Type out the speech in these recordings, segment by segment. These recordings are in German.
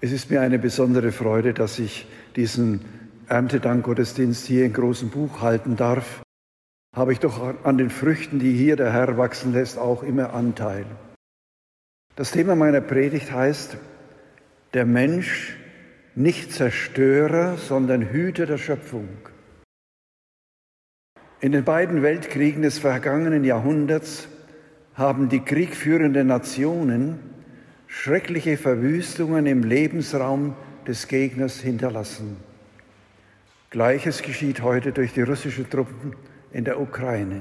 Es ist mir eine besondere Freude, dass ich diesen Erntedankgottesdienst hier in großem Buch halten darf. Habe ich doch an den Früchten, die hier der Herr wachsen lässt, auch immer Anteil. Das Thema meiner Predigt heißt, der Mensch nicht Zerstörer, sondern Hüter der Schöpfung. In den beiden Weltkriegen des vergangenen Jahrhunderts haben die kriegführenden Nationen schreckliche Verwüstungen im Lebensraum des Gegners hinterlassen. Gleiches geschieht heute durch die russischen Truppen in der Ukraine.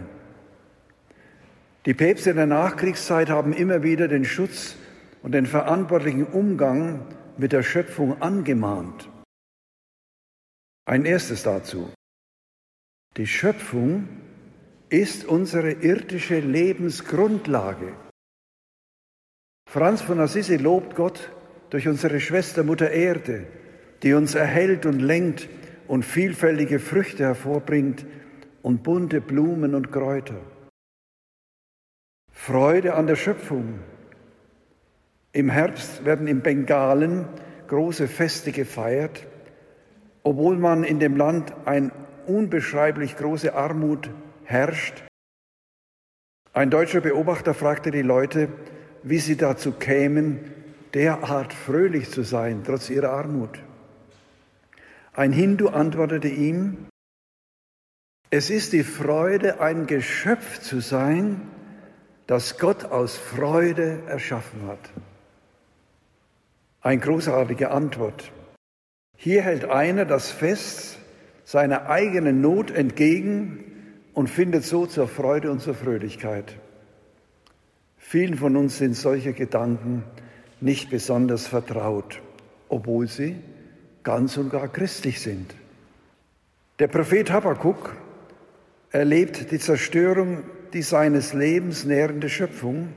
Die Päpste der Nachkriegszeit haben immer wieder den Schutz und den verantwortlichen Umgang mit der Schöpfung angemahnt. Ein erstes dazu. Die Schöpfung ist unsere irdische Lebensgrundlage. Franz von Assisi lobt Gott durch unsere Schwester Mutter Erde, die uns erhält und lenkt und vielfältige Früchte hervorbringt und bunte Blumen und Kräuter. Freude an der Schöpfung. Im Herbst werden in Bengalen große Feste gefeiert, obwohl man in dem Land ein unbeschreiblich große Armut herrscht. Ein deutscher Beobachter fragte die Leute, wie sie dazu kämen, derart fröhlich zu sein, trotz ihrer Armut. Ein Hindu antwortete ihm, es ist die Freude, ein Geschöpf zu sein, das Gott aus Freude erschaffen hat. Eine großartige Antwort. Hier hält einer das Fest seiner eigenen Not entgegen und findet so zur Freude und zur Fröhlichkeit. Vielen von uns sind solche Gedanken nicht besonders vertraut, obwohl sie ganz und gar christlich sind. Der Prophet Habakkuk erlebt die Zerstörung die seines Lebens nährende Schöpfung.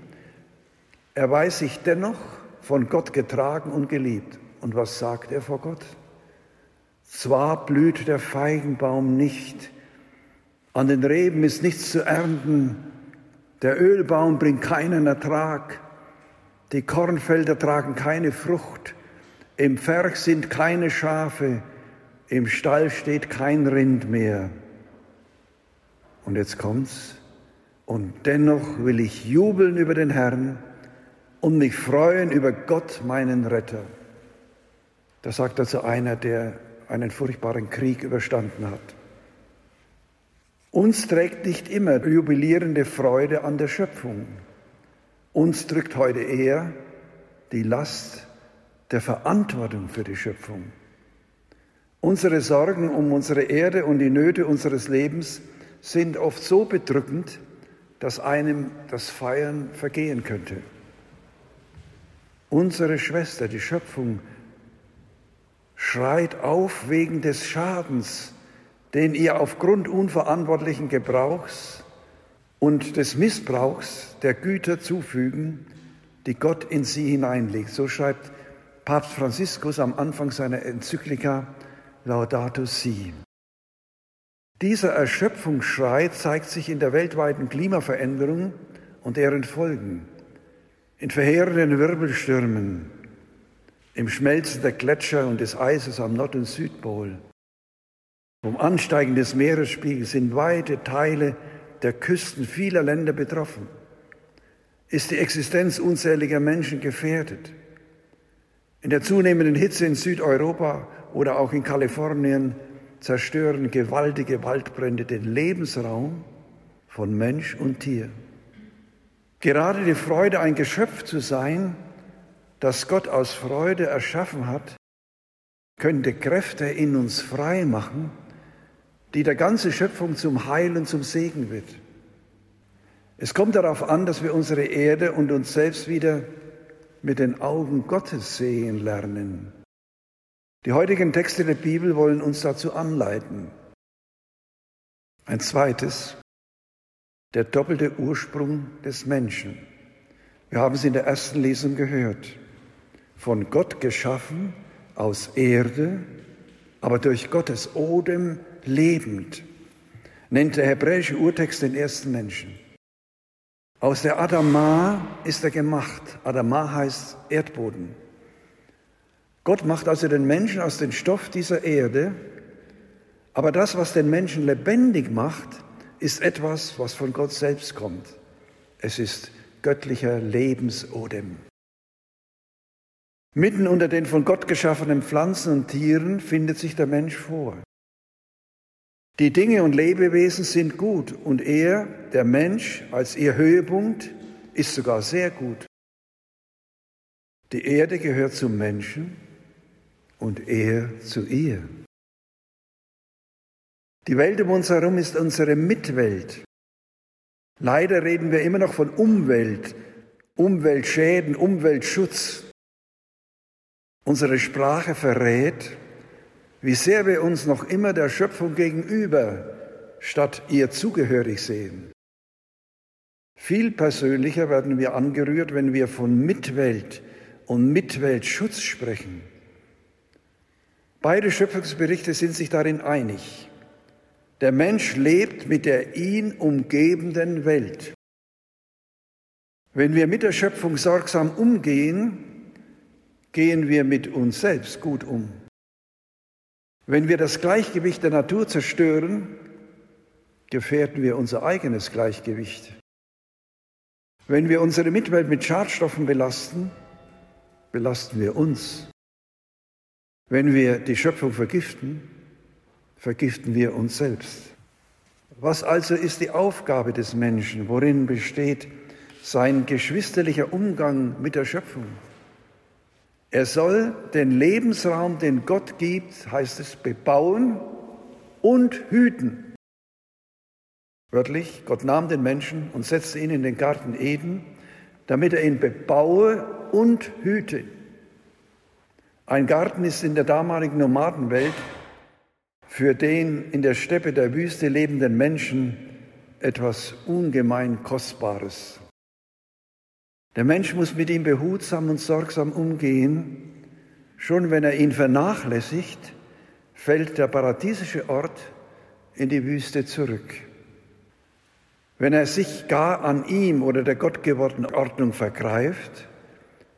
Er weiß sich dennoch von Gott getragen und geliebt. Und was sagt er vor Gott? Zwar blüht der Feigenbaum nicht, an den Reben ist nichts zu ernten, der Ölbaum bringt keinen Ertrag, die Kornfelder tragen keine Frucht, im Pferch sind keine Schafe, im Stall steht kein Rind mehr. Und jetzt kommt's. Und dennoch will ich jubeln über den Herrn und mich freuen über Gott, meinen Retter. Das sagt also einer, der einen furchtbaren Krieg überstanden hat. Uns trägt nicht immer jubilierende Freude an der Schöpfung. Uns drückt heute eher die Last der Verantwortung für die Schöpfung. Unsere Sorgen um unsere Erde und die Nöte unseres Lebens sind oft so bedrückend, dass einem das Feiern vergehen könnte. Unsere Schwester, die Schöpfung, schreit auf wegen des Schadens, den ihr aufgrund unverantwortlichen Gebrauchs und des Missbrauchs der Güter zufügen, die Gott in sie hineinlegt. So schreibt Papst Franziskus am Anfang seiner Enzyklika Laudato Si. Dieser Erschöpfungsschrei zeigt sich in der weltweiten Klimaveränderung und deren Folgen, in verheerenden Wirbelstürmen, im Schmelzen der Gletscher und des Eises am Nord- und Südpol. Vom Ansteigen des Meeresspiegels sind weite Teile der Küsten vieler Länder betroffen. Ist die Existenz unzähliger Menschen gefährdet? In der zunehmenden Hitze in Südeuropa oder auch in Kalifornien zerstören gewaltige Waldbrände den Lebensraum von Mensch und Tier. Gerade die Freude, ein Geschöpf zu sein, das Gott aus Freude erschaffen hat, könnte Kräfte in uns frei machen, die der ganze Schöpfung zum Heil und zum Segen wird. Es kommt darauf an, dass wir unsere Erde und uns selbst wieder mit den Augen Gottes sehen lernen. Die heutigen Texte der Bibel wollen uns dazu anleiten. Ein zweites, der doppelte Ursprung des Menschen. Wir haben es in der ersten Lesung gehört von Gott geschaffen, aus Erde, aber durch Gottes Odem lebend, nennt der hebräische Urtext den ersten Menschen. Aus der Adama ist er gemacht. Adama heißt Erdboden. Gott macht also den Menschen aus dem Stoff dieser Erde, aber das, was den Menschen lebendig macht, ist etwas, was von Gott selbst kommt. Es ist göttlicher Lebensodem. Mitten unter den von Gott geschaffenen Pflanzen und Tieren findet sich der Mensch vor. Die Dinge und Lebewesen sind gut und er, der Mensch, als ihr Höhepunkt, ist sogar sehr gut. Die Erde gehört zum Menschen und er zu ihr. Die Welt um uns herum ist unsere Mitwelt. Leider reden wir immer noch von Umwelt, Umweltschäden, Umweltschutz. Unsere Sprache verrät, wie sehr wir uns noch immer der Schöpfung gegenüber statt ihr zugehörig sehen. Viel persönlicher werden wir angerührt, wenn wir von Mitwelt und Mitweltschutz sprechen. Beide Schöpfungsberichte sind sich darin einig. Der Mensch lebt mit der ihn umgebenden Welt. Wenn wir mit der Schöpfung sorgsam umgehen, gehen wir mit uns selbst gut um. Wenn wir das Gleichgewicht der Natur zerstören, gefährden wir unser eigenes Gleichgewicht. Wenn wir unsere Mitwelt mit Schadstoffen belasten, belasten wir uns. Wenn wir die Schöpfung vergiften, vergiften wir uns selbst. Was also ist die Aufgabe des Menschen? Worin besteht sein geschwisterlicher Umgang mit der Schöpfung? Er soll den Lebensraum, den Gott gibt, heißt es, bebauen und hüten. Wörtlich, Gott nahm den Menschen und setzte ihn in den Garten Eden, damit er ihn bebaue und hüte. Ein Garten ist in der damaligen Nomadenwelt für den in der Steppe der Wüste lebenden Menschen etwas ungemein Kostbares. Der Mensch muss mit ihm behutsam und sorgsam umgehen. Schon wenn er ihn vernachlässigt, fällt der paradiesische Ort in die Wüste zurück. Wenn er sich gar an ihm oder der gottgewordenen Ordnung vergreift,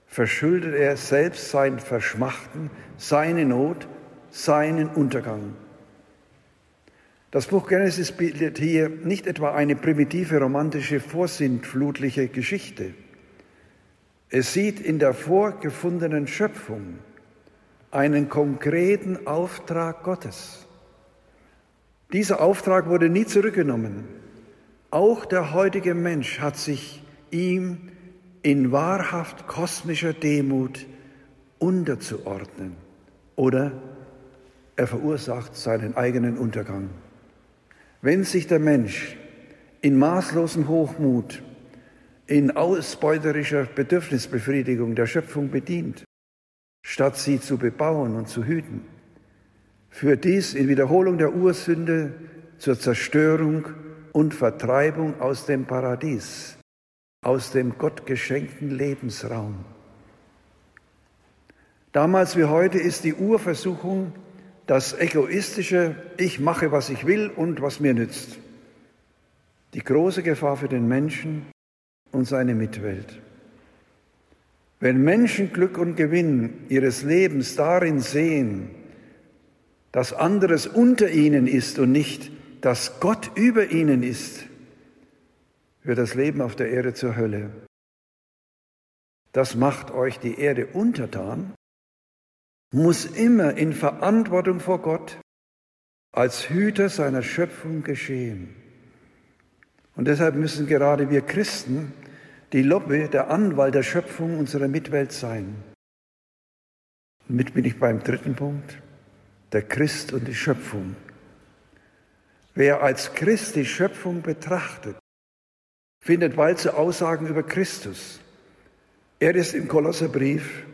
verschuldet er selbst sein Verschmachten, seine Not, seinen Untergang. Das Buch Genesis bildet hier nicht etwa eine primitive romantische vorsintflutliche Geschichte. Es sieht in der vorgefundenen Schöpfung einen konkreten Auftrag Gottes. Dieser Auftrag wurde nie zurückgenommen. Auch der heutige Mensch hat sich ihm in wahrhaft kosmischer Demut unterzuordnen oder er verursacht seinen eigenen Untergang. Wenn sich der Mensch in maßlosem Hochmut, in ausbeuterischer Bedürfnisbefriedigung der Schöpfung bedient, statt sie zu bebauen und zu hüten, führt dies in Wiederholung der Ursünde zur Zerstörung und Vertreibung aus dem Paradies, aus dem gottgeschenkten Lebensraum. Damals wie heute ist die Urversuchung das egoistische Ich mache, was ich will und was mir nützt. Die große Gefahr für den Menschen und seine Mitwelt. Wenn Menschen Glück und Gewinn ihres Lebens darin sehen, dass anderes unter ihnen ist und nicht, dass Gott über ihnen ist, wird das Leben auf der Erde zur Hölle. Das macht euch die Erde untertan muss immer in Verantwortung vor Gott als Hüter seiner Schöpfung geschehen. Und deshalb müssen gerade wir Christen die Lobby, der Anwalt der Schöpfung unserer Mitwelt sein. Und mit bin ich beim dritten Punkt, der Christ und die Schöpfung. Wer als Christ die Schöpfung betrachtet, findet bald zu Aussagen über Christus. Er ist im Kolosserbrief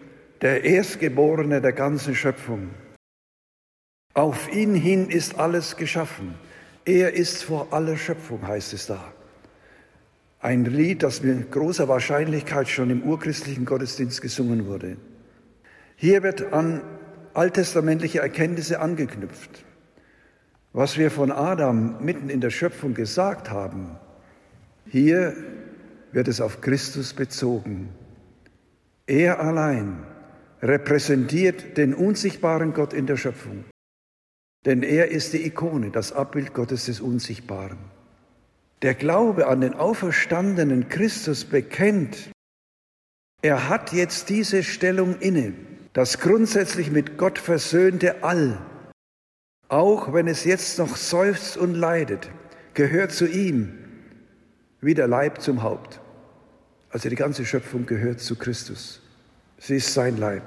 der Erstgeborene der ganzen Schöpfung. Auf ihn hin ist alles geschaffen. Er ist vor aller Schöpfung, heißt es da. Ein Lied, das mit großer Wahrscheinlichkeit schon im urchristlichen Gottesdienst gesungen wurde. Hier wird an alttestamentliche Erkenntnisse angeknüpft. Was wir von Adam mitten in der Schöpfung gesagt haben, hier wird es auf Christus bezogen. Er allein repräsentiert den unsichtbaren Gott in der Schöpfung. Denn er ist die Ikone, das Abbild Gottes des Unsichtbaren. Der Glaube an den auferstandenen Christus bekennt, er hat jetzt diese Stellung inne, das grundsätzlich mit Gott versöhnte All, auch wenn es jetzt noch seufzt und leidet, gehört zu ihm wie der Leib zum Haupt. Also die ganze Schöpfung gehört zu Christus. Sie ist sein Leib.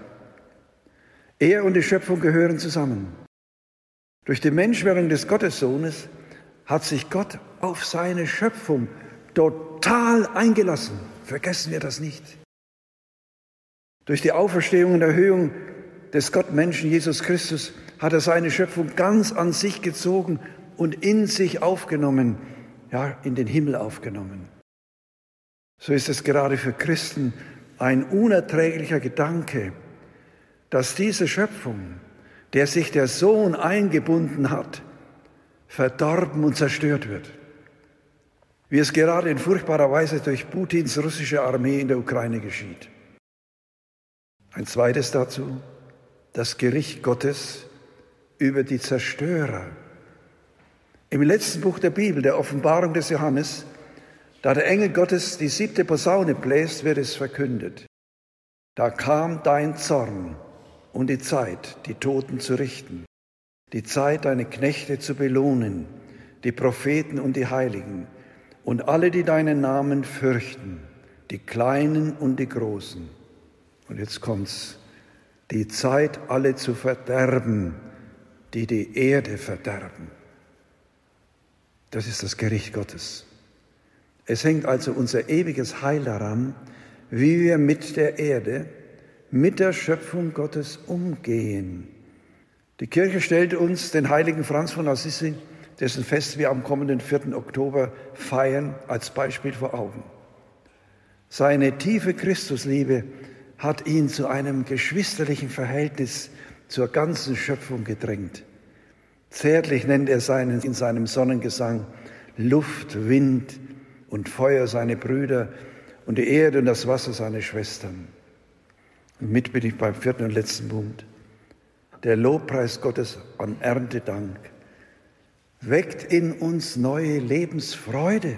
Er und die Schöpfung gehören zusammen. Durch die Menschwerdung des Gottessohnes hat sich Gott auf seine Schöpfung total eingelassen. Vergessen wir das nicht. Durch die Auferstehung und Erhöhung des Gottmenschen Jesus Christus hat er seine Schöpfung ganz an sich gezogen und in sich aufgenommen, ja, in den Himmel aufgenommen. So ist es gerade für Christen ein unerträglicher Gedanke, dass diese Schöpfung, der sich der Sohn eingebunden hat, verdorben und zerstört wird. Wie es gerade in furchtbarer Weise durch Putins russische Armee in der Ukraine geschieht. Ein zweites dazu, das Gericht Gottes über die Zerstörer. Im letzten Buch der Bibel, der Offenbarung des Johannes, da der Engel Gottes die siebte Posaune bläst, wird es verkündet. Da kam dein Zorn und die Zeit, die Toten zu richten, die Zeit, deine Knechte zu belohnen, die Propheten und die Heiligen und alle, die deinen Namen fürchten, die Kleinen und die Großen. Und jetzt kommt's, die Zeit, alle zu verderben, die die Erde verderben. Das ist das Gericht Gottes. Es hängt also unser ewiges Heil daran, wie wir mit der Erde, mit der Schöpfung Gottes umgehen. Die Kirche stellt uns den heiligen Franz von Assisi, dessen Fest wir am kommenden 4. Oktober feiern, als Beispiel vor Augen. Seine tiefe Christusliebe hat ihn zu einem geschwisterlichen Verhältnis zur ganzen Schöpfung gedrängt. Zärtlich nennt er seinen, in seinem Sonnengesang Luft, Wind, und Feuer seine Brüder und die Erde und das Wasser seine Schwestern. Und mit bin ich beim vierten und letzten Punkt. Der Lobpreis Gottes an Erntedank weckt in uns neue Lebensfreude.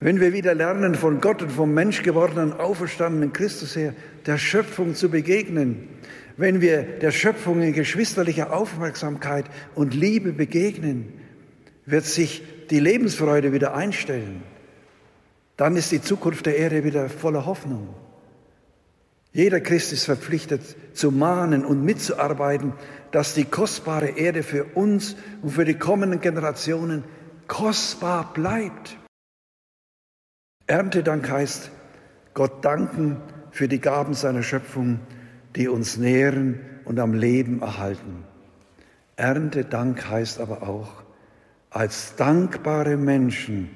Wenn wir wieder lernen, von Gott und vom Mensch gewordenen, auferstandenen Christus her der Schöpfung zu begegnen, wenn wir der Schöpfung in geschwisterlicher Aufmerksamkeit und Liebe begegnen, wird sich die Lebensfreude wieder einstellen, dann ist die Zukunft der Erde wieder voller Hoffnung. Jeder Christ ist verpflichtet zu mahnen und mitzuarbeiten, dass die kostbare Erde für uns und für die kommenden Generationen kostbar bleibt. Erntedank heißt Gott danken für die Gaben seiner Schöpfung, die uns nähren und am Leben erhalten. Erntedank heißt aber auch als dankbare Menschen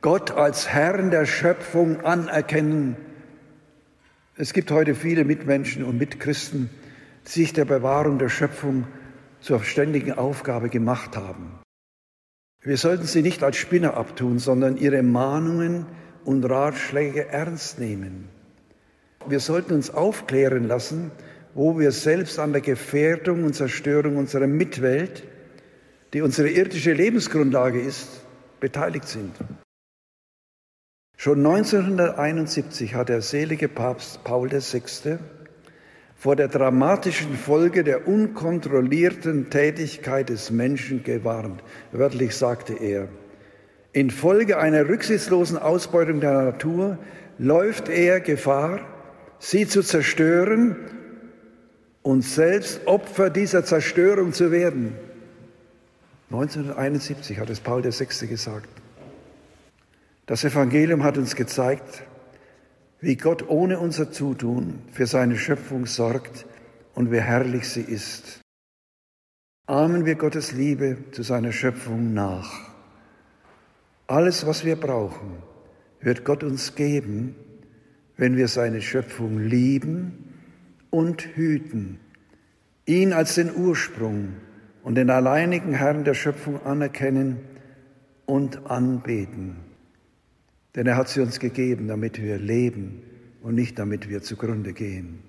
Gott als Herrn der Schöpfung anerkennen. Es gibt heute viele Mitmenschen und Mitchristen, die sich der Bewahrung der Schöpfung zur ständigen Aufgabe gemacht haben. Wir sollten sie nicht als Spinner abtun, sondern ihre Mahnungen und Ratschläge ernst nehmen. Wir sollten uns aufklären lassen, wo wir selbst an der Gefährdung und Zerstörung unserer Mitwelt die unsere irdische Lebensgrundlage ist, beteiligt sind. Schon 1971 hat der selige Papst Paul VI. vor der dramatischen Folge der unkontrollierten Tätigkeit des Menschen gewarnt. Wörtlich sagte er, infolge einer rücksichtslosen Ausbeutung der Natur läuft er Gefahr, sie zu zerstören und selbst Opfer dieser Zerstörung zu werden. 1971 hat es Paul VI. gesagt. Das Evangelium hat uns gezeigt, wie Gott ohne unser Zutun für seine Schöpfung sorgt und wie herrlich sie ist. Ahmen wir Gottes Liebe zu seiner Schöpfung nach. Alles, was wir brauchen, wird Gott uns geben, wenn wir seine Schöpfung lieben und hüten, ihn als den Ursprung und den alleinigen Herrn der Schöpfung anerkennen und anbeten. Denn er hat sie uns gegeben, damit wir leben und nicht damit wir zugrunde gehen.